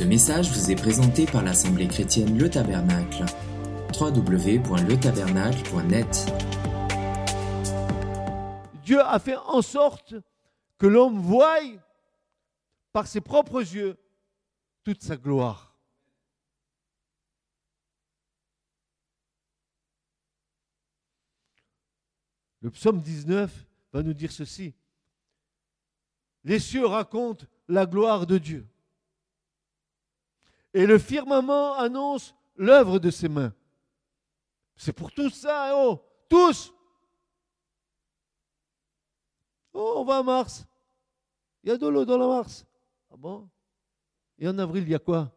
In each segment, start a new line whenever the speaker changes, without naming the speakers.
Ce message vous est présenté par l'Assemblée chrétienne Le Tabernacle. www.letabernacle.net
Dieu a fait en sorte que l'homme voie par ses propres yeux toute sa gloire. Le psaume 19 va nous dire ceci. Les cieux racontent la gloire de Dieu. Et le firmament annonce l'œuvre de ses mains. C'est pour tous ça, oh, tous. Oh, on va à Mars. Il y a de l'eau dans la Mars. Ah bon? Et en avril, il y a quoi?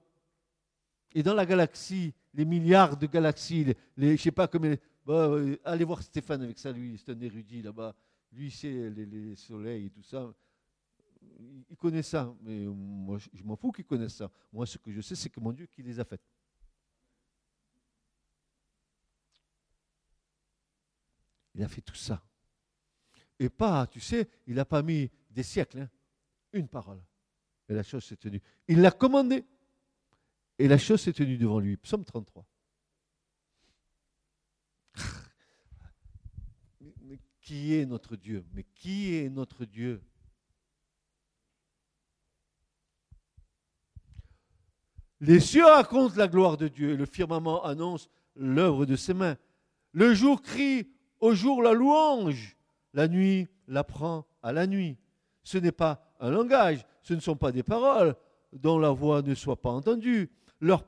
Et dans la galaxie, les milliards de galaxies, les, les je sais pas combien. Euh, allez voir Stéphane avec ça, lui, c'est un érudit là-bas. Lui, c'est les, les, soleils et tout ça. Il connaît ça, mais moi, je m'en fous qu'il connaisse ça. Moi, ce que je sais, c'est que mon Dieu qui les a faites. Il a fait tout ça. Et pas, tu sais, il n'a pas mis des siècles, hein. une parole. Et la chose s'est tenue. Il l'a commandé. Et la chose s'est tenue devant lui. Psaume 33. Mais qui est notre Dieu? Mais qui est notre Dieu? Les cieux racontent la gloire de Dieu le firmament annonce l'œuvre de ses mains. Le jour crie au jour la louange, la nuit l'apprend à la nuit. Ce n'est pas un langage, ce ne sont pas des paroles dont la voix ne soit pas entendue. Leur,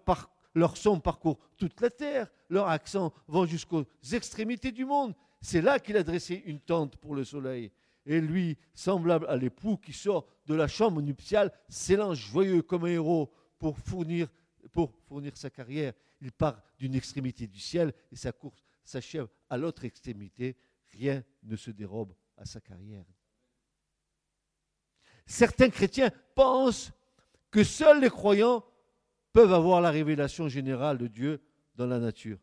leur son parcourt toute la terre, leur accent va jusqu'aux extrémités du monde. C'est là qu'il a dressé une tente pour le soleil. Et lui, semblable à l'époux qui sort de la chambre nuptiale, s'élance joyeux comme un héros pour fournir, sa carrière. Il part d'une extrémité du ciel et sa course s'achève à l'autre extrémité. Rien ne se dérobe à sa carrière. Certains chrétiens pensent que seuls les croyants peuvent avoir la révélation générale de Dieu dans la nature.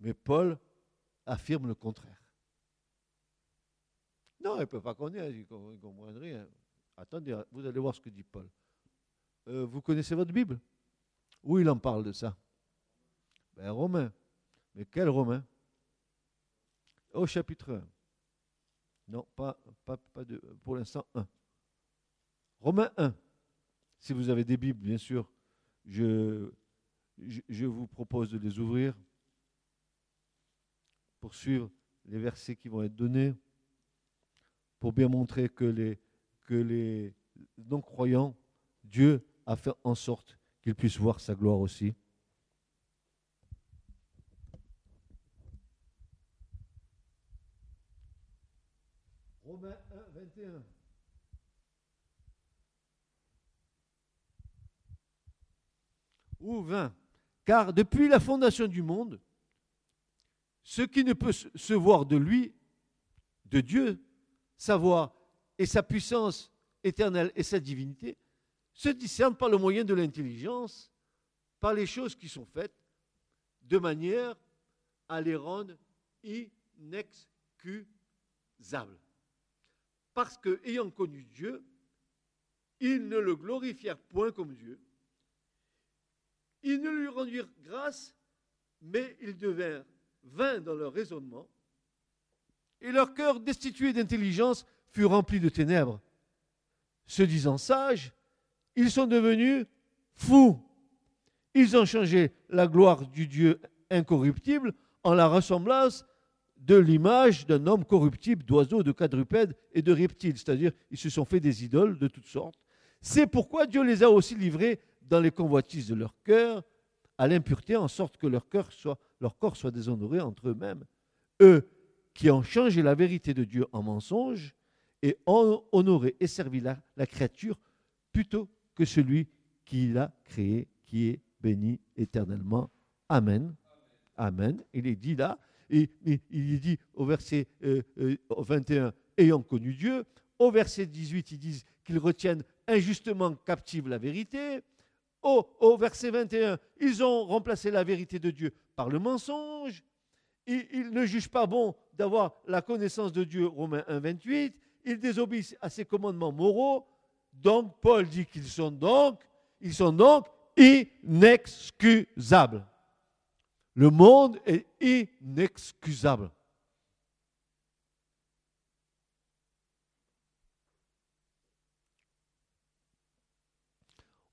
Mais Paul affirme le contraire. Non, il ne peut pas connaître, il ne rien. Attendez, vous allez voir ce que dit Paul. Euh, vous connaissez votre Bible? Où il en parle de ça? Ben, Romain. Mais quel Romain? Au chapitre 1. Non, pas, pas, de, pour l'instant 1. Romains 1. Si vous avez des Bibles, bien sûr, je, vous propose de les ouvrir pour suivre les versets qui vont être donnés, pour bien montrer que les non-croyants, Dieu a fait en sorte qu'ils puissent voir sa gloire aussi. Romains 1, 21. ou 20. Car depuis la fondation du monde, ce qui ne peut se voir de lui, de Dieu, sa voix et sa puissance éternelle et sa divinité, se discernent par le moyen de l'intelligence, par les choses qui sont faites, de manière à les rendre inexcusables. Parce que, ayant connu Dieu, ils ne le glorifièrent point comme Dieu, ils ne lui rendirent grâce, mais ils devinrent vains dans leur raisonnement, et leur cœur destitué d'intelligence fut rempli de ténèbres. Se disant sages, ils sont devenus fous. Ils ont changé la gloire du Dieu incorruptible en la ressemblance de l'image d'un homme corruptible, d'oiseaux, de quadrupèdes et de reptiles. C'est-à-dire, ils se sont fait des idoles de toutes sortes. C'est pourquoi Dieu les a aussi livrés dans les convoitises de leur cœur à l'impureté, en sorte que leur, cœur soit, leur corps soit déshonoré entre eux-mêmes. Eux qui ont changé la vérité de Dieu en mensonge et ont honoré et servi la, la créature plutôt que celui qui l'a créé, qui est béni éternellement. Amen. Amen. Il est dit là, et, il est dit au verset 21, euh, euh, ayant connu Dieu. Au verset 18, ils disent qu'ils retiennent injustement captive la vérité. Au, verset 21, ils ont remplacé la vérité de Dieu par le mensonge. Ils, ne jugent pas bon d'avoir la connaissance de Dieu, Romains 1, 28. Ils désobéissent à ses commandements moraux. Donc, Paul dit qu'ils sont donc, ils sont donc inexcusable. Le monde est inexcusable.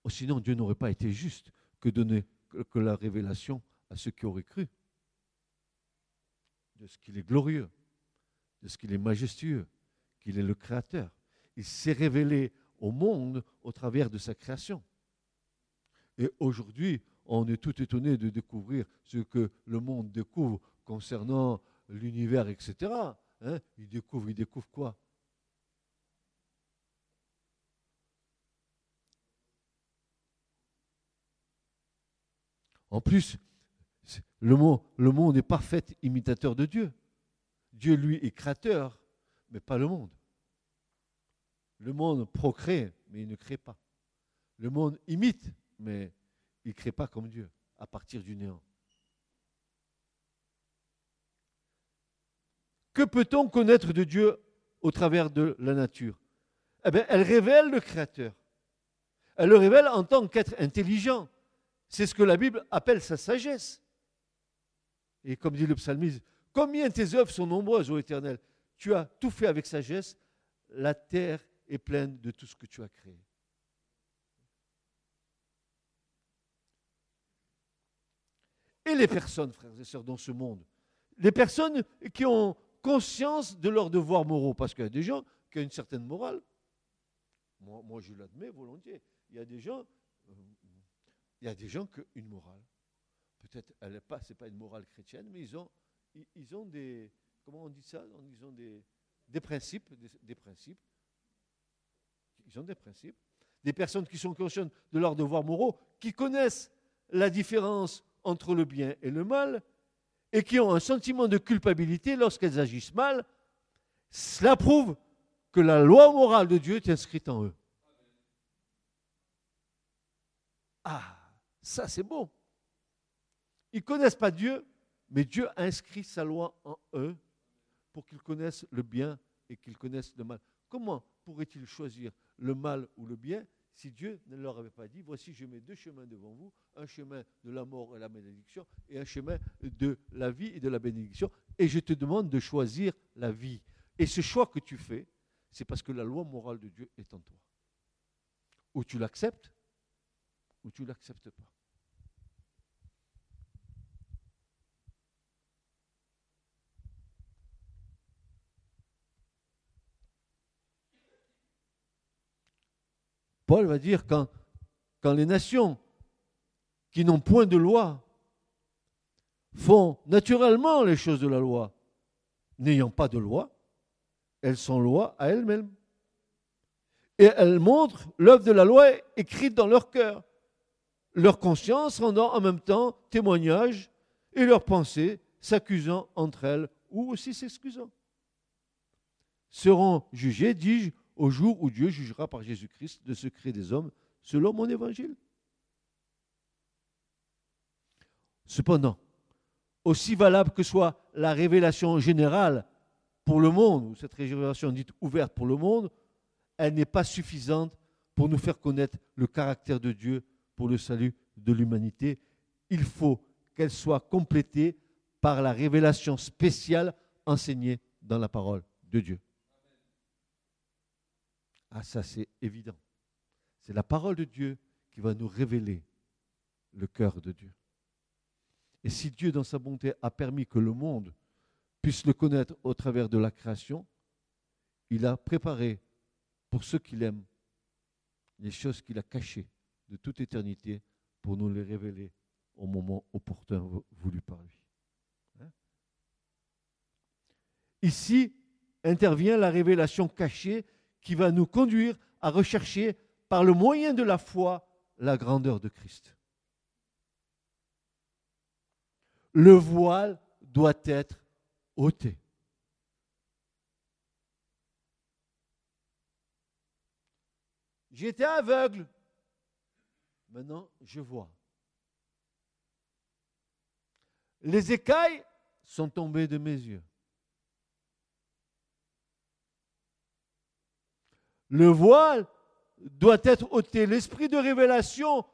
Oh, sinon, Dieu n'aurait pas été juste que donner que la révélation à ceux qui auraient cru de ce qu'il est glorieux, de ce qu'il est majestueux, qu'il est le Créateur. Il s'est révélé au monde au travers de sa création. Et aujourd'hui, on est tout étonné de découvrir ce que le monde découvre concernant l'univers, etc. Hein il découvre, il découvre quoi? En plus, le monde, le monde est parfait imitateur de Dieu. Dieu, lui, est créateur, mais pas le monde. Le monde procrée, mais il ne crée pas. Le monde imite, mais il ne crée pas comme Dieu, à partir du néant. Que peut-on connaître de Dieu au travers de la nature? Eh bien, elle révèle le Créateur. Elle le révèle en tant qu'être intelligent. C'est ce que la Bible appelle sa sagesse. Et comme dit le psalmiste, combien tes œuvres sont nombreuses, ô Éternel. Tu as tout fait avec sagesse. La terre est pleine de tout ce que tu as créé. Et les personnes, frères et sœurs, dans ce monde, les personnes qui ont conscience de leurs devoirs moraux, parce qu'il y a des gens qui ont une certaine morale. Moi, je l'admets volontiers. Il y a des gens, il y a des gens qui ont une morale. Peut-être, elle n'est pas, pas une morale chrétienne, mais ils ont, ils, ont des, comment on dit ça Ils ont des, des principes, des principes ils ont des principes. Des personnes qui sont conscientes de leurs devoirs moraux, qui connaissent la différence entre le bien et le mal, et qui ont un sentiment de culpabilité lorsqu'elles agissent mal, cela prouve que la loi morale de Dieu est inscrite en eux. Ah, ça c'est bon. Ils ne connaissent pas Dieu, mais Dieu a inscrit sa loi en eux pour qu'ils connaissent le bien et qu'ils connaissent le mal. Comment pourraient-ils choisir le mal ou le bien si Dieu ne leur avait pas dit, voici, je mets deux chemins devant vous, un chemin de la mort et la bénédiction, et un chemin de la vie et de la bénédiction, et je te demande de choisir la vie. Et ce choix que tu fais, c'est parce que la loi morale de Dieu est en toi. Ou tu l'acceptes, ou tu ne l'acceptes pas. Paul va dire quand, les nations qui n'ont point de loi font naturellement les choses de la loi, n'ayant pas de loi, elles sont loi à elles-mêmes. Et elles montrent l'œuvre de la loi écrite dans leur cœur, leur conscience rendant en même temps témoignage et leurs pensées s'accusant entre elles ou aussi s'excusant. Seront jugées, dis-je, au jour où Dieu jugera par Jésus-Christ le secret des hommes selon mon évangile. Cependant, aussi valable que soit la révélation générale pour le monde, ou cette révélation dite ouverte pour le monde, elle n'est pas suffisante pour nous faire connaître le caractère de Dieu pour le salut de l'humanité. Il faut qu'elle soit complétée par la révélation spéciale enseignée dans la parole de Dieu. Ah, ça c'est évident. C'est la parole de Dieu qui va nous révéler le cœur de Dieu. Et si Dieu, dans sa bonté, a permis que le monde puisse le connaître au travers de la création, il a préparé pour ceux qu'il aime les choses qu'il a cachées de toute éternité pour nous les révéler au moment opportun voulu par lui. Hein? Ici intervient la révélation cachée qui va nous conduire à rechercher par le moyen de la foi la grandeur de Christ. Le voile doit être ôté. J'étais aveugle. Maintenant, je vois. Les écailles sont tombées de mes yeux. Le voile doit être ôté. L'esprit de révélation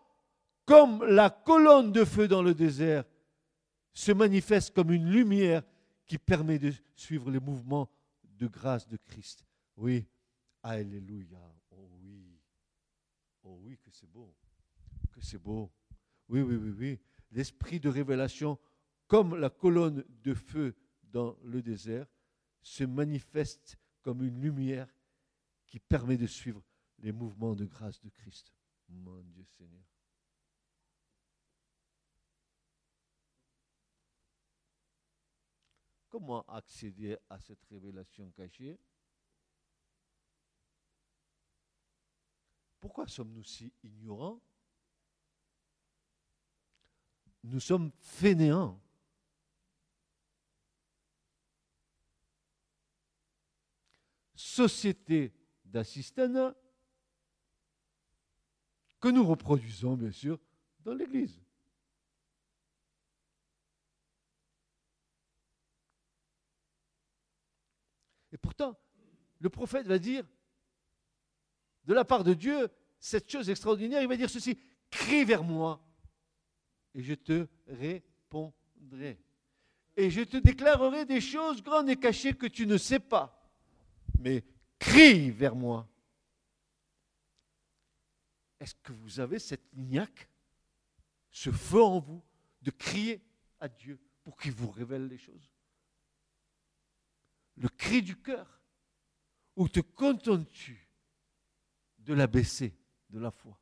comme la colonne de feu dans le désert se manifeste comme une lumière qui permet de suivre les mouvements de grâce de Christ. Oui, Alléluia. Oh oui. Oh oui, que c'est beau. Que c'est beau. Oui, oui, oui, oui. L'esprit de révélation, comme la colonne de feu dans le désert, se manifeste comme une lumière qui permet de suivre les mouvements de grâce de Christ. Mon Dieu Seigneur. Comment accéder à cette révélation cachée? Pourquoi sommes-nous si ignorants? Nous sommes fainéants. Société que nous reproduisons bien sûr dans l'Église. Et pourtant, le prophète va dire, de la part de Dieu, cette chose extraordinaire, il va dire ceci, crie vers moi et je te répondrai. Et je te déclarerai des choses grandes et cachées que tu ne sais pas. Mais crie vers moi. Est-ce que vous avez cette niaque, ce feu en vous, de crier à Dieu pour qu'il vous révèle les choses? Le cri du cœur Ou te contentes-tu de l'abaisser de la foi?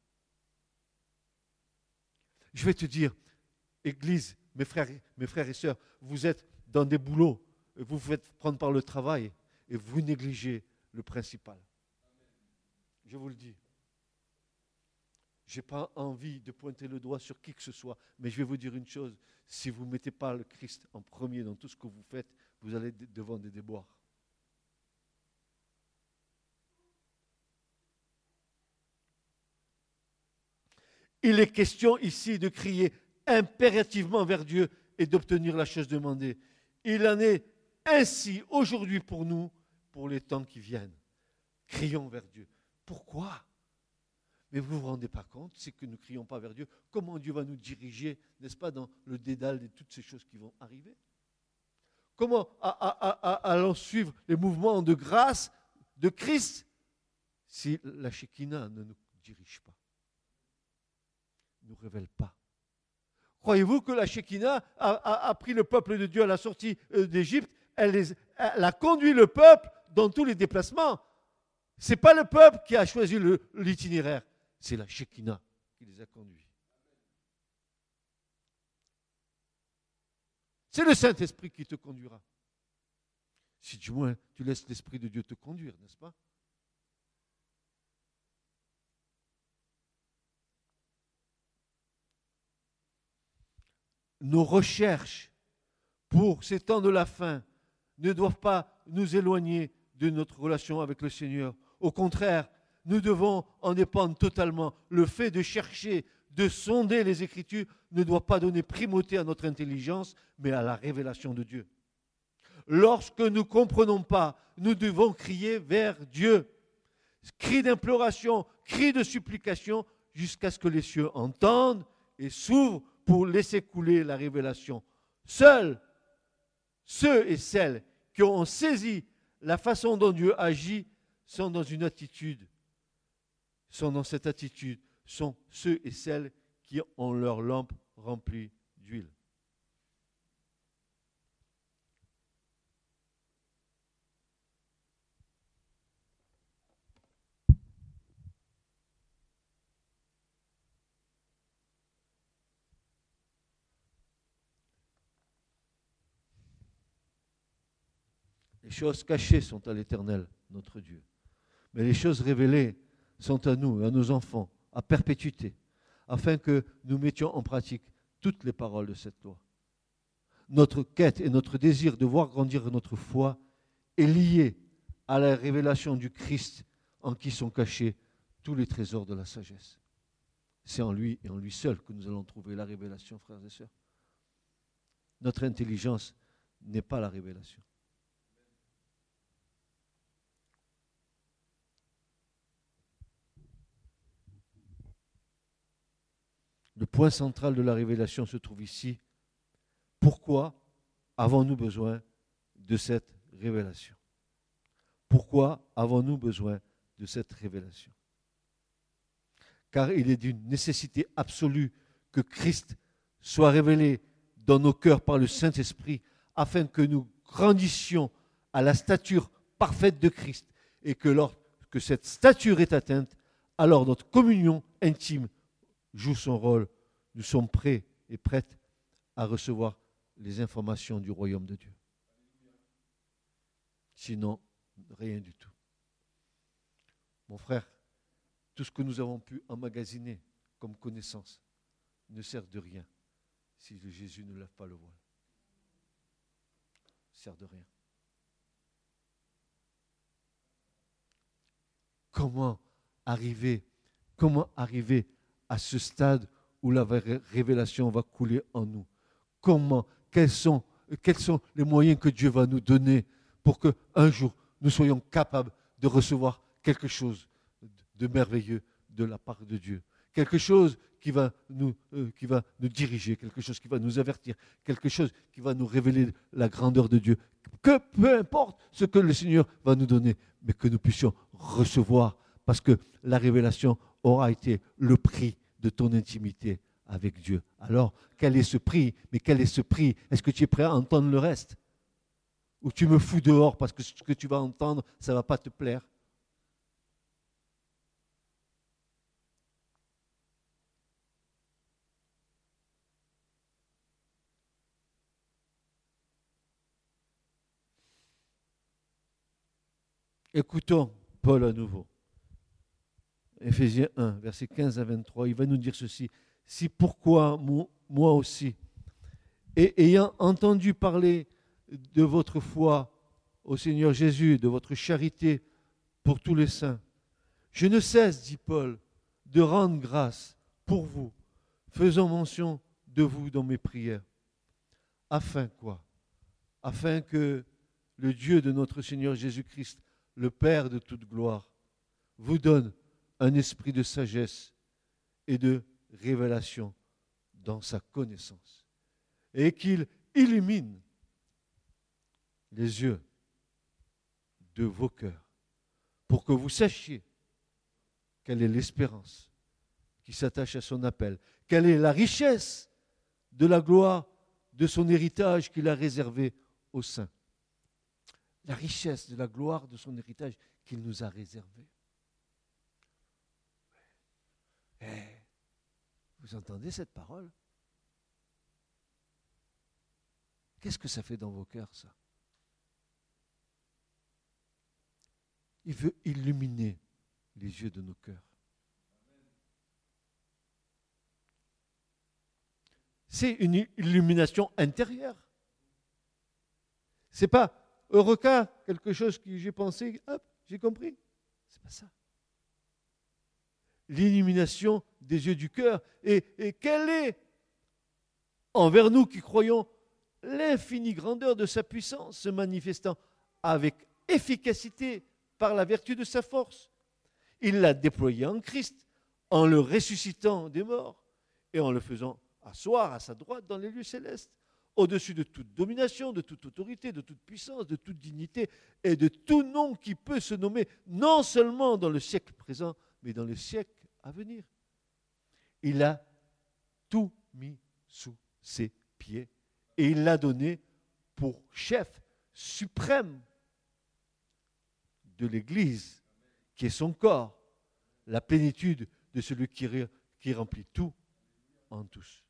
Je vais te dire, Église, mes frères, mes frères et sœurs, vous êtes dans des boulots, vous vous faites prendre par le travail et vous négligez le principal. Je vous le dis. Je n'ai pas envie de pointer le doigt sur qui que ce soit, mais je vais vous dire une chose, si vous ne mettez pas le Christ en premier dans tout ce que vous faites, vous allez devant des déboires. Il est question ici de crier impérativement vers Dieu et d'obtenir la chose demandée. Il en est ainsi aujourd'hui pour nous, pour les temps qui viennent. Crions vers Dieu. Pourquoi? Mais vous ne vous rendez pas compte, c'est que nous ne crions pas vers Dieu. Comment Dieu va nous diriger, n'est-ce pas, dans le dédale de toutes ces choses qui vont arriver? Comment allons suivre les mouvements de grâce de Christ si la Shekinah ne nous dirige pas Ne nous révèle pas? Croyez-vous que la Shekinah a, pris le peuple de Dieu à la sortie euh, d'Égypte? Elle, a conduit le peuple dans tous les déplacements. Ce n'est pas le peuple qui a choisi l'itinéraire, c'est la Shekinah qui les a conduits. C'est le Saint-Esprit qui te conduira. Si du moins tu laisses l'Esprit de Dieu te conduire, n'est-ce pas? Nos recherches pour ces temps de la fin ne doivent pas nous éloigner de notre relation avec le Seigneur. Au contraire, nous devons en dépendre totalement. Le fait de chercher de sonder les Écritures ne doit pas donner primauté à notre intelligence, mais à la révélation de Dieu. Lorsque nous ne comprenons pas, nous devons crier vers Dieu. Cri d'imploration, cri de supplication, jusqu'à ce que les cieux entendent et s'ouvrent pour laisser couler la révélation. Seuls ceux et celles qui ont saisi la façon dont Dieu agit sont dans une attitude, sont dans cette attitude sont ceux et celles qui ont leur lampe remplie d'huile. Choses cachées sont à l'Éternel, notre Dieu. Mais les choses révélées sont à nous, à nos enfants, à perpétuité, afin que nous mettions en pratique toutes les paroles de cette loi. Notre quête et notre désir de voir grandir notre foi est lié à la révélation du Christ en qui sont cachés tous les trésors de la sagesse. C'est en lui et en lui seul que nous allons trouver la révélation, frères et sœurs. Notre intelligence n'est pas la révélation. Point central de la révélation se trouve ici. Pourquoi avons-nous besoin de cette révélation? Pourquoi avons-nous besoin de cette révélation? Car il est d'une nécessité absolue que Christ soit révélé dans nos cœurs par le Saint-Esprit, afin que nous grandissions à la stature parfaite de Christ, et que lorsque cette stature est atteinte, alors notre communion intime joue son rôle. Nous sommes prêts et prêtes à recevoir les informations du royaume de Dieu. Sinon, rien du tout. Mon frère, tout ce que nous avons pu emmagasiner comme connaissance ne sert de rien si Jésus ne lève pas le voile. Sert de rien. Comment arriver, comment arriver à ce stade où la révélation va couler en nous Comment quels sont, les moyens que Dieu va nous donner pour qu'un jour nous soyons capables de recevoir quelque chose de merveilleux de la part de Dieu? Quelque chose euh, qui va nous diriger, quelque chose qui va nous avertir, quelque chose qui va nous révéler la grandeur de Dieu. Que peu importe ce que le Seigneur va nous donner, mais que nous puissions recevoir, parce que la révélation aura été le prix de ton intimité avec Dieu. Alors, quel est ce prix? Mais quel est ce prix? Est-ce que tu es prêt à entendre le reste? Ou tu me fous dehors parce que ce que tu vas entendre, ça ne va pas te plaire? Écoutons Paul à nouveau. Éphésiens 1, versets 15 à 23, il va nous dire ceci. Si pourquoi moi aussi, et ayant entendu parler de votre foi au Seigneur Jésus, de votre charité pour tous les saints, je ne cesse, dit Paul, de rendre grâce pour vous, faisant mention de vous dans mes prières. Afin quoi? Afin que le Dieu de notre Seigneur Jésus-Christ le Père de toute gloire, vous donne un esprit de sagesse et de révélation dans sa connaissance, et qu'il illumine les yeux de vos cœurs, pour que vous sachiez quelle est l'espérance qui s'attache à son appel, quelle est la richesse de la gloire de son héritage qu'il a réservé aux saints la richesse de la gloire de son héritage qu'il nous a réservé. Eh, vous entendez cette parole? Qu'est-ce que ça fait dans vos cœurs, ça? Il veut illuminer les yeux de nos cœurs. C'est une illumination intérieure. C'est pas Eureka, quelque chose que j'ai pensé, hop, j'ai compris. C'est pas ça. L'illumination des yeux du cœur. Et, quelle est, envers nous qui croyons, l'infinie grandeur de sa puissance se manifestant avec efficacité par la vertu de sa force? Il l'a déployé en Christ, en le ressuscitant des morts et en le faisant asseoir à sa droite dans les lieux célestes au-dessus de toute domination, de toute autorité, de toute puissance, de toute dignité et de tout nom qui peut se nommer non seulement dans le siècle présent, mais dans le siècle à venir. Il a tout mis sous ses pieds et il l'a donné pour chef suprême de l'Église, qui est son corps, la plénitude de celui qui, qui remplit tout en tous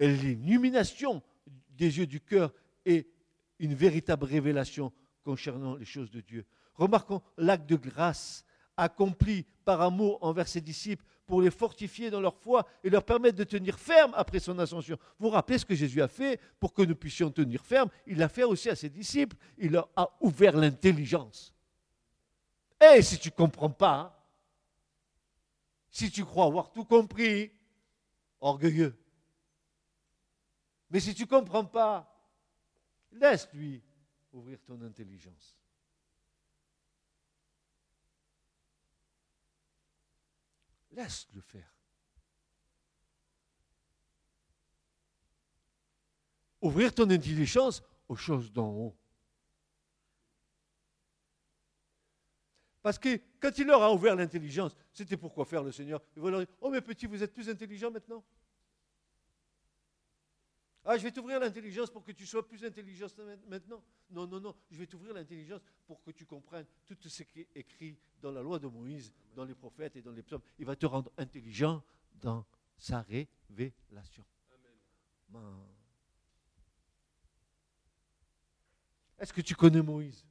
l'illumination des yeux du cœur est une véritable révélation concernant les choses de Dieu. Remarquons l'acte de grâce accompli par amour envers ses disciples pour les fortifier dans leur foi et leur permettre de tenir ferme après son ascension. Vous rappelez ce que Jésus a fait pour que nous puissions tenir ferme? Il l'a fait aussi à ses disciples. Il leur a ouvert l'intelligence. Et si tu ne comprends pas, si tu crois avoir tout compris, orgueilleux, mais si tu ne comprends pas, laisse-lui ouvrir ton intelligence. Laisse-le faire. Ouvrir ton intelligence aux choses d'en haut. Parce que quand il leur a ouvert l'intelligence, c'était pourquoi faire le Seigneur? Il va leur dire Oh, mes petits, vous êtes plus intelligents maintenant? Ah, je vais t'ouvrir l'intelligence pour que tu sois plus intelligent maintenant. Non, non, non, je vais t'ouvrir l'intelligence pour que tu comprennes tout ce qui est écrit dans la loi de Moïse, dans les prophètes et dans les psaumes. Il va te rendre intelligent dans sa révélation. Est-ce que tu connais Moïse?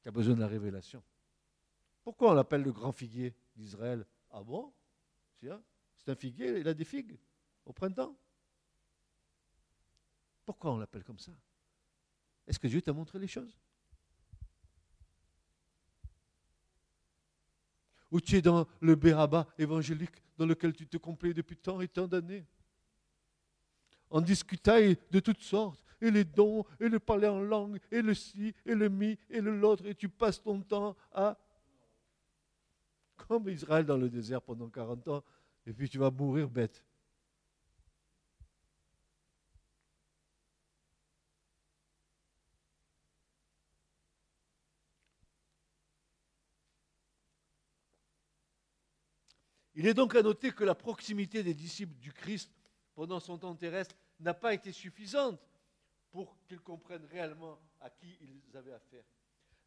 Tu as besoin de la révélation. Pourquoi on l'appelle le grand figuier d'Israël? Ah bon? C'est un figuier, il a des figues au printemps. Pourquoi on l'appelle comme ça? Est-ce que Dieu t'a montré les choses? Ou tu es dans le bérabat évangélique dans lequel tu te complais depuis tant et tant d'années? En discutant de toutes sortes, et les dons, et le parler en langue, et le ci, et le mi, et le l'autre, et tu passes ton temps à... Comme Israël dans le désert pendant 40 ans, et puis tu vas mourir bête. Il est donc à noter que la proximité des disciples du Christ pendant son temps terrestre n'a pas été suffisante pour qu'ils comprennent réellement à qui ils avaient affaire.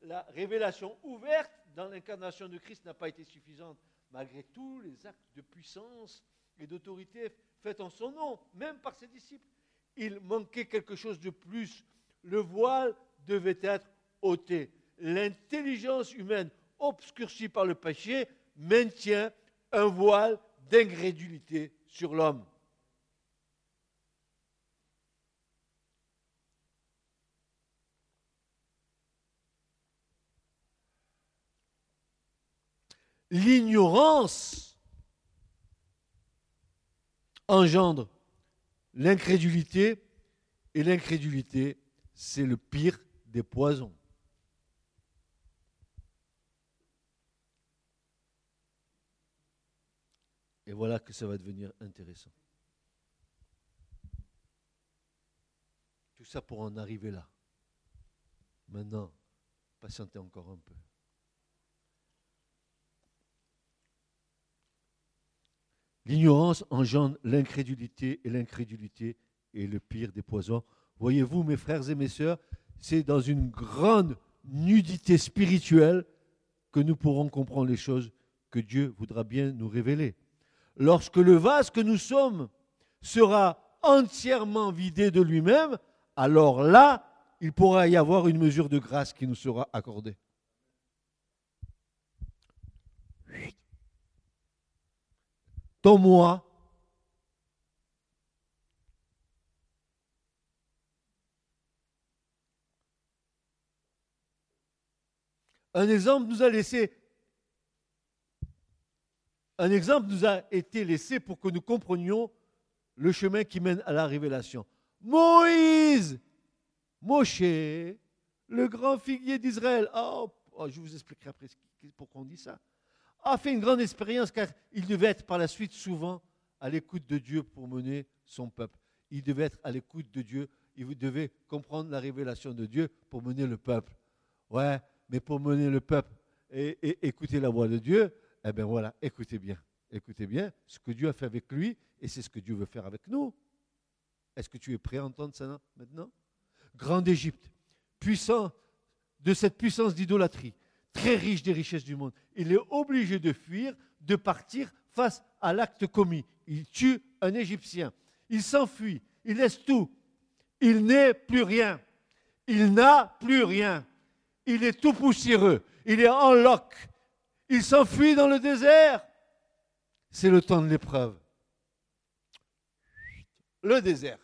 La révélation ouverte dans l'incarnation de Christ n'a pas été suffisante, malgré tous les actes de puissance et d'autorité faits en son nom, même par ses disciples. Il manquait quelque chose de plus. Le voile devait être ôté. L'intelligence humaine, obscurcie par le péché, maintient un voile d'incrédulité sur l'homme. L'ignorance engendre l'incrédulité, et l'incrédulité, c'est le pire des poisons. Et voilà que ça va devenir intéressant. Tout ça pour en arriver là. Maintenant, patientez encore un peu. L'ignorance engendre l'incrédulité et l'incrédulité est le pire des poisons. Voyez-vous, mes frères et mes sœurs, c'est dans une grande nudité spirituelle que nous pourrons comprendre les choses que Dieu voudra bien nous révéler. Lorsque le vase que nous sommes sera entièrement vidé de lui-même, alors là, il pourra y avoir une mesure de grâce qui nous sera accordée. Moi. Un exemple nous a laissé un exemple nous a été laissé pour que nous comprenions le chemin qui mène à la révélation. Moïse, Moshe, le grand figuier d'Israël. Oh, oh, je vous expliquerai après pourquoi on dit ça a fait une grande expérience car il devait être par la suite souvent à l'écoute de Dieu pour mener son peuple. Il devait être à l'écoute de Dieu. Il devait comprendre la révélation de Dieu pour mener le peuple. Ouais, mais pour mener le peuple et, écouter la voix de Dieu, eh bien voilà, écoutez bien. Écoutez bien ce que Dieu a fait avec lui et c'est ce que Dieu veut faire avec nous. Est-ce que tu es prêt à entendre ça maintenant? Grand d'Égypte, puissant de cette puissance d'idolâtrie, très riche des richesses du monde. Il est obligé de fuir, de partir face à l'acte commis. Il tue un Égyptien. Il s'enfuit. Il laisse tout. Il n'est plus rien. Il n'a plus rien. Il est tout poussiéreux. Il est en loc. Il s'enfuit dans le désert. C'est le temps de l'épreuve. Le désert.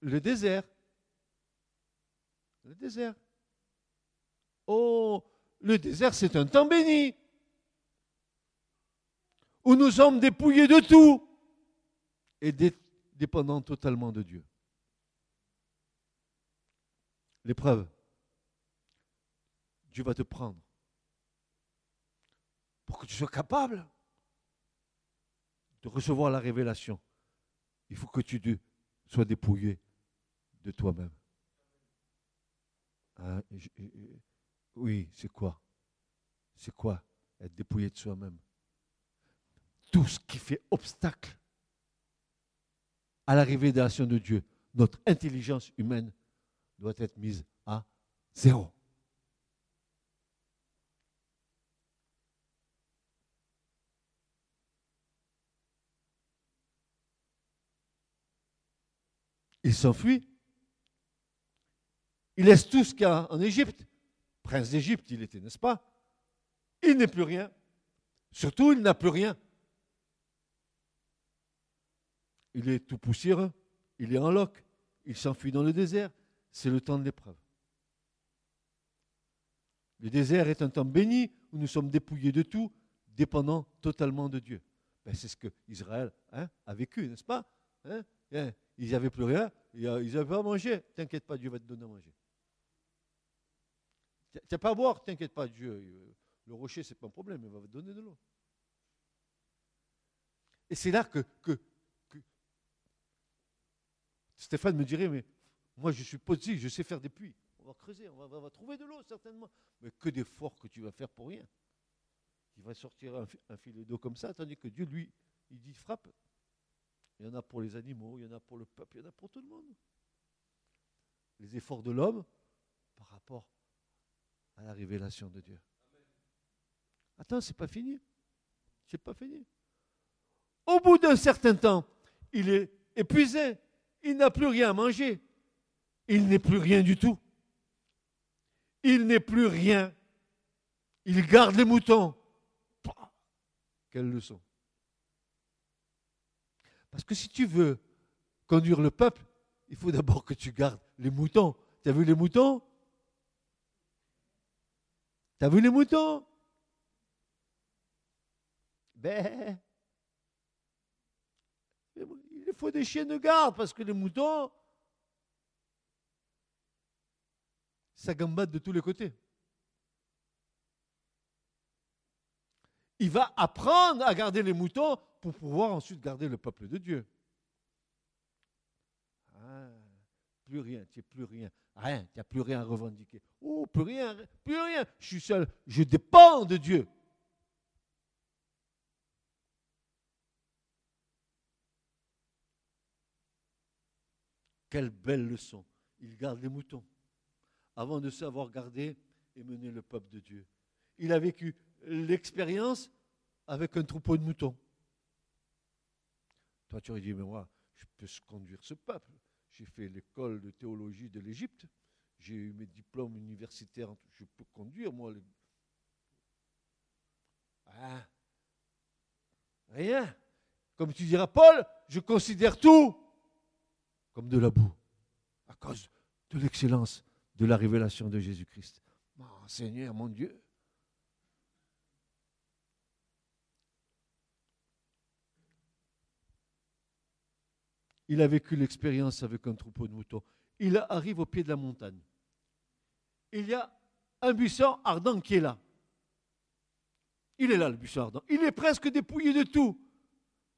Le désert. Le désert. Oh, le désert, c'est un temps béni, où nous sommes dépouillés de tout et dépendants totalement de Dieu. L'épreuve, Dieu va te prendre pour que tu sois capable de recevoir la révélation, il faut que tu sois dépouillé de toi-même. Hein, oui, c'est quoi? C'est quoi être dépouillé de soi-même? Tout ce qui fait obstacle à la révélation de Dieu, notre intelligence humaine doit être mise à zéro. Il s'enfuit. Il laisse tout ce qu'il y a en Égypte. Prince d'Égypte, il était, n'est-ce pas? Il n'est plus rien. Surtout, il n'a plus rien. Il est tout poussiéreux. Il est en loc. Il s'enfuit dans le désert. C'est le temps de l'épreuve. Le désert est un temps béni où nous sommes dépouillés de tout, dépendant totalement de Dieu. Ben, c'est ce que Israël hein, a vécu, n'est-ce pas? Hein? Hein? Ils n'avaient plus rien, ils n'avaient pas à manger. T'inquiète pas, Dieu va te donner à manger. Tu n'as pas à boire, t'inquiète pas, Dieu. Le rocher, ce n'est pas un problème, il va te donner de l'eau. Et c'est là que, que, Stéphane me dirait, mais moi je suis positif, je sais faire des puits. On va creuser, on va, trouver de l'eau certainement. Mais que d'efforts que tu vas faire pour rien. Il va sortir un, un filet d'eau comme ça, tandis que Dieu, lui, il dit frappe. Il y en a pour les animaux, il y en a pour le peuple, il y en a pour tout le monde. Les efforts de l'homme par rapport à la révélation de Dieu. Attends, c'est pas fini. C'est pas fini. Au bout d'un certain temps, il est épuisé. Il n'a plus rien à manger. Il n'est plus rien du tout. Il n'est plus rien. Il garde les moutons. Quelle leçon. Parce que si tu veux conduire le peuple, il faut d'abord que tu gardes les moutons. Tu as vu les moutons? Tu as vu les moutons? Ben, il faut des chiens de garde parce que les moutons, ça gambade de tous les côtés. Il va apprendre à garder les moutons pour pouvoir ensuite garder le peuple de Dieu. Plus rien, tu n'es plus rien. Rien, tu n'as plus rien à revendiquer. Oh, plus rien, plus rien. Je suis seul, je dépends de Dieu. Quelle belle leçon. Il garde les moutons avant de savoir garder et mener le peuple de Dieu. Il a vécu l'expérience avec un troupeau de moutons. Toi, tu aurais dit, mais moi, je peux conduire ce peuple. J'ai fait l'école de théologie de l'Égypte. J'ai eu mes diplômes universitaires. Je peux conduire, moi. Ah, rien. Comme tu diras, Paul, je considère tout comme de la boue à cause de l'excellence de la révélation de Jésus-Christ. Mon Seigneur, mon Dieu. Il a vécu l'expérience avec un troupeau de moutons. Il arrive au pied de la montagne. Il y a un buisson ardent qui est là. Il est là, le buisson ardent. Il est presque dépouillé de tout,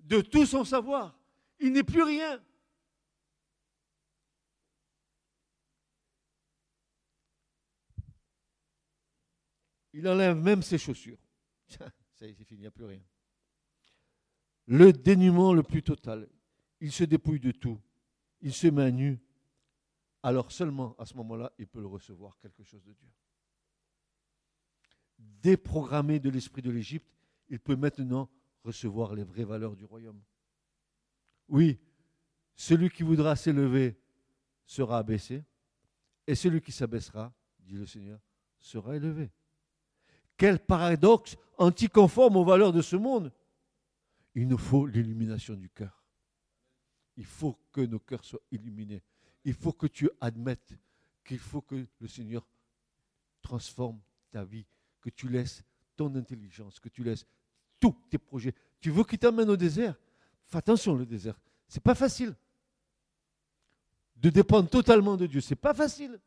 de tout son savoir. Il n'est plus rien. Il enlève même ses chaussures. Ça y est, c'est fini, il n'y a plus rien. Le dénuement le plus total il se dépouille de tout, il se met nu, alors seulement à ce moment-là, il peut recevoir quelque chose de Dieu. Déprogrammé de l'esprit de l'Égypte, il peut maintenant recevoir les vraies valeurs du royaume. Oui, celui qui voudra s'élever sera abaissé, et celui qui s'abaissera, dit le Seigneur, sera élevé. Quel paradoxe anticonforme aux valeurs de ce monde. Il nous faut l'illumination du cœur il faut que nos cœurs soient illuminés. Il faut que tu admettes qu'il faut que le Seigneur transforme ta vie, que tu laisses ton intelligence, que tu laisses tous tes projets. Tu veux qu'il t'amène au désert? Fais attention, le désert. C'est pas facile. De dépendre totalement de Dieu, c'est pas facile.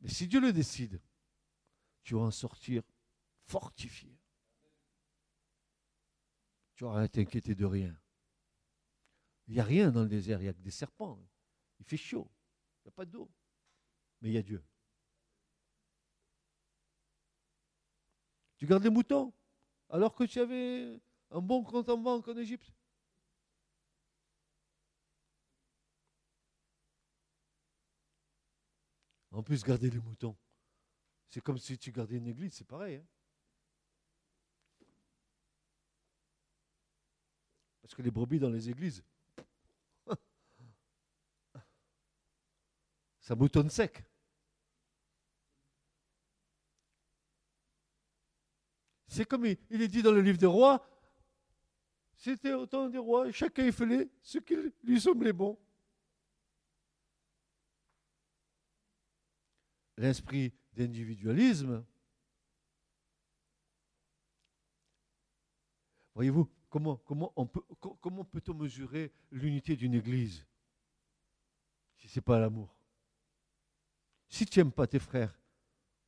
Mais si Dieu le décide, tu vas en sortir fortifié. tu n'auras à t'inquiéter de rien. Il n'y a rien dans le désert, il n'y a que des serpents. Il fait chaud, il n'y a pas d'eau. Mais il y a Dieu. Tu gardes les moutons alors que tu avais un bon compte en banque en Égypte. En plus, garder les moutons, c'est comme si tu gardais une église, c'est pareil. Hein. Parce que les brebis dans les églises, ça moutonne sec. C'est comme il, est dit dans le livre des rois, c'était au temps des rois, chacun faisait ce qui lui semblait bon. l'esprit d'individualisme. Voyez-vous, comment, comment, on peut, comment peut-on mesurer l'unité d'une Église si ce n'est pas l'amour? Si tu n'aimes pas tes frères,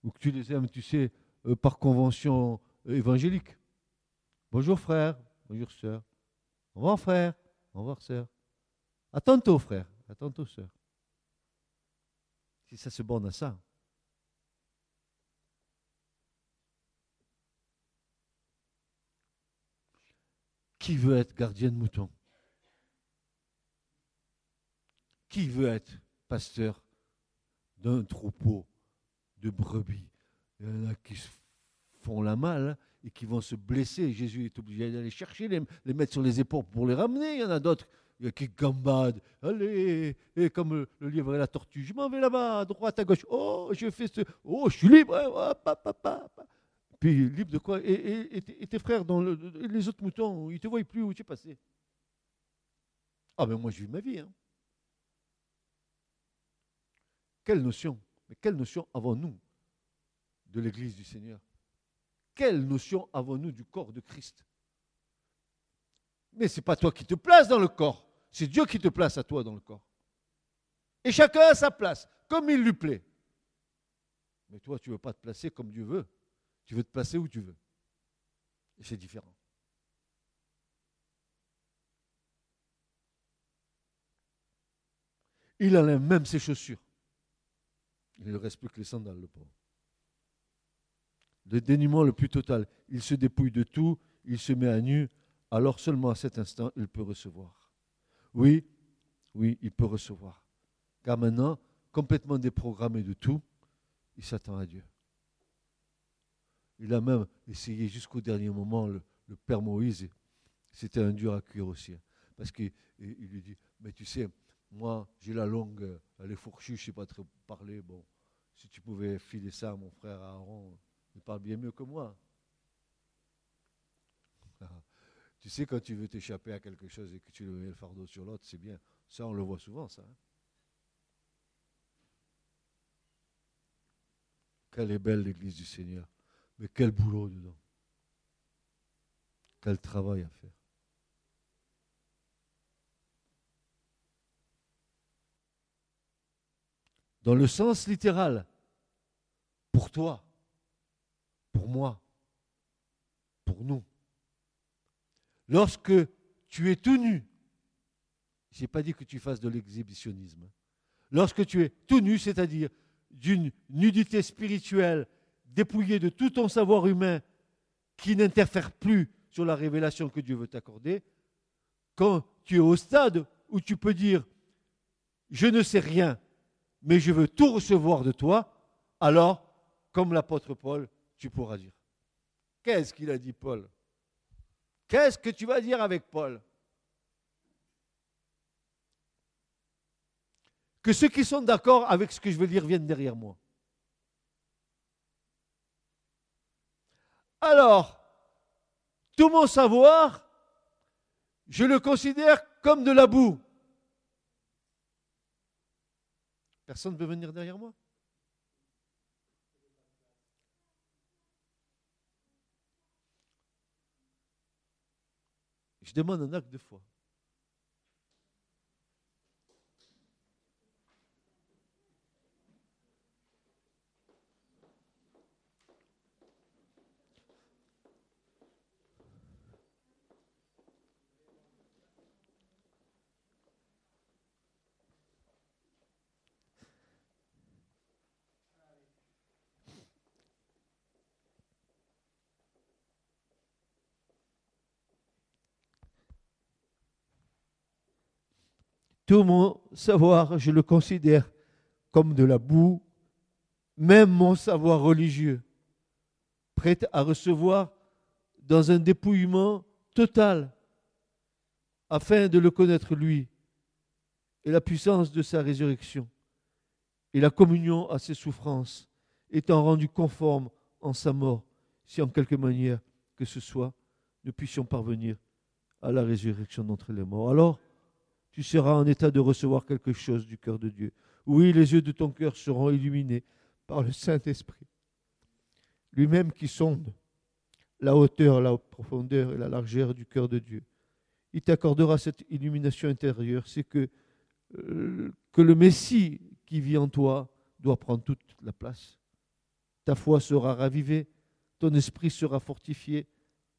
ou que tu les aimes, tu sais, euh, par convention euh, évangélique, bonjour frère, bonjour sœur, au revoir frère, au revoir sœur, à tantôt frère, à tantôt sœur. Si ça se borne à ça, Qui veut être gardien de mouton? Qui veut être pasteur? D'un troupeau de brebis Il y en a qui se font la malle et qui vont se blesser. Jésus est obligé d'aller chercher, les, mettre sur les épaules pour les ramener. Il y en a d'autres qui gambadent. Allez, et comme le, livre et la tortue, je m'en vais là-bas, à droite, à gauche. Oh, je fais ce. Oh, je suis libre. Hein, puis libre de quoi? Et, tes frères, dans les autres moutons, ils ne te voient plus où tu es passé. Ah ben moi je vis ma vie. Hein. Quelle notion Mais quelle notion avons-nous de l'Église du Seigneur? Quelle notion avons-nous du corps de Christ? Mais ce n'est pas toi qui te places dans le corps, c'est Dieu qui te place à toi dans le corps. Et chacun a sa place, comme il lui plaît. Mais toi, tu ne veux pas te placer comme Dieu veut. Tu veux te placer où tu veux. Et c'est différent. Il enlève même ses chaussures. Il ne reste plus que les sandales, le pauvre. Le dénuement le plus total. Il se dépouille de tout, il se met à nu, alors seulement à cet instant, il peut recevoir. Oui, oui, il peut recevoir. Car maintenant, complètement déprogrammé de tout, il s'attend à Dieu. Il a même essayé jusqu'au dernier moment, le, père Moïse, c'était un dur à cuire aussi. Parce qu'il lui dit, mais tu sais, moi j'ai la langue, elle est fourchue, je ne sais pas trop parler. Bon, si tu pouvais filer ça à mon frère Aaron, il parle bien mieux que moi. tu sais, quand tu veux t'échapper à quelque chose et que tu mets le fardeau sur l'autre, c'est bien. Ça, on le voit souvent, ça. Hein. Quelle est belle l'Église du Seigneur. Mais quel boulot dedans. Quel travail à faire. Dans le sens littéral, pour toi, pour moi, pour nous. Lorsque tu es tout nu, je n'ai pas dit que tu fasses de l'exhibitionnisme. Lorsque tu es tout nu, c'est-à-dire d'une nudité spirituelle dépouillé de tout ton savoir humain qui n'interfère plus sur la révélation que Dieu veut t'accorder, quand tu es au stade où tu peux dire je ne sais rien, mais je veux tout recevoir de toi, alors, comme l'apôtre Paul, tu pourras dire. Qu'est-ce qu'il a dit Paul? Qu'est-ce que tu vas dire avec Paul? Que ceux qui sont d'accord avec ce que je veux dire viennent derrière moi. Alors, tout mon savoir, je le considère comme de la boue. Personne ne veut venir derrière moi Je demande un acte de foi. Tout mon savoir, je le considère comme de la boue, même mon savoir religieux, prêt à recevoir dans un dépouillement total, afin de le connaître lui et la puissance de sa résurrection et la communion à ses souffrances, étant rendu conforme en sa mort, si en quelque manière que ce soit, nous puissions parvenir à la résurrection d'entre les morts. Alors, tu seras en état de recevoir quelque chose du cœur de Dieu. Oui, les yeux de ton cœur seront illuminés par le Saint-Esprit, lui-même qui sonde la hauteur, la profondeur et la largeur du cœur de Dieu. Il t'accordera cette illumination intérieure, c'est que, euh, que le Messie qui vit en toi doit prendre toute la place. Ta foi sera ravivée, ton esprit sera fortifié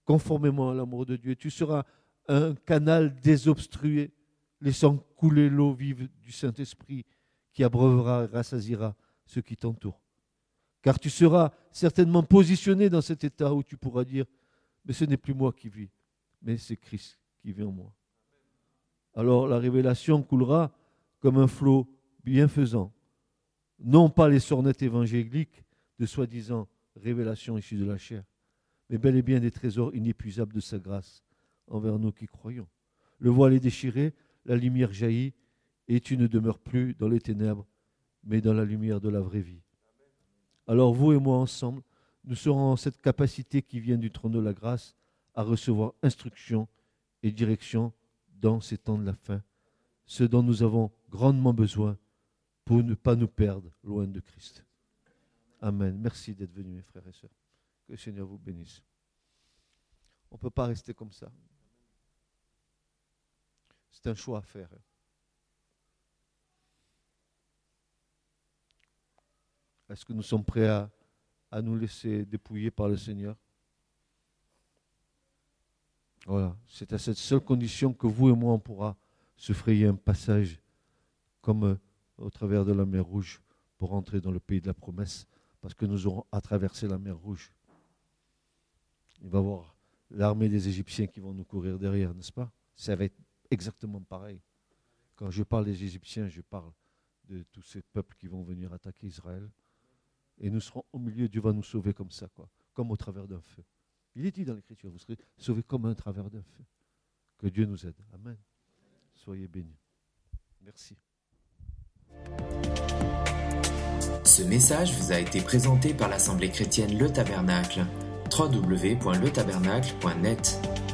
conformément à l'amour de Dieu. Tu seras un canal désobstrué, laissant couler l'eau vive du Saint-Esprit qui abreuvera et rassasira ceux qui t'entourent. Car tu seras certainement positionné dans cet état où tu pourras dire, mais ce n'est plus moi qui vis, mais c'est Christ qui vit en moi. Alors la révélation coulera comme un flot bienfaisant, non pas les sornettes évangéliques de soi-disant révélations issues de la chair, mais bel et bien des trésors inépuisables de sa grâce envers nous qui croyons. Le voile est déchiré, la lumière jaillit, et tu ne demeures plus dans les ténèbres, mais dans la lumière de la vraie vie. Alors vous et moi ensemble, nous serons en cette capacité qui vient du trône de la grâce à recevoir instruction et direction dans ces temps de la fin, ce dont nous avons grandement besoin pour ne pas nous perdre loin de Christ. Amen. Merci d'être venus, mes frères et sœurs. Que le Seigneur vous bénisse. On ne peut pas rester comme ça. C'est un choix à faire. Est-ce que nous sommes prêts à, nous laisser dépouiller par le Seigneur? Voilà, c'est à cette seule condition que vous et moi, on pourra se frayer un passage comme euh, au travers de la mer Rouge pour entrer dans le pays de la promesse, parce que nous aurons à traverser la mer Rouge. Il va y avoir l'armée des Égyptiens qui vont nous courir derrière, n'est-ce pas? Exactement pareil. Quand je parle des Égyptiens, je parle de tous ces peuples qui vont venir attaquer Israël. Et nous serons au milieu, Dieu va nous sauver comme ça, quoi, comme au travers d'un feu. Il est dit dans l'Écriture, vous serez sauvés comme un travers d'un feu. Que Dieu nous aide. Amen. Soyez bénis. Merci.
Ce message vous a été présenté par l'Assemblée chrétienne Le Tabernacle. www.letabernacle.net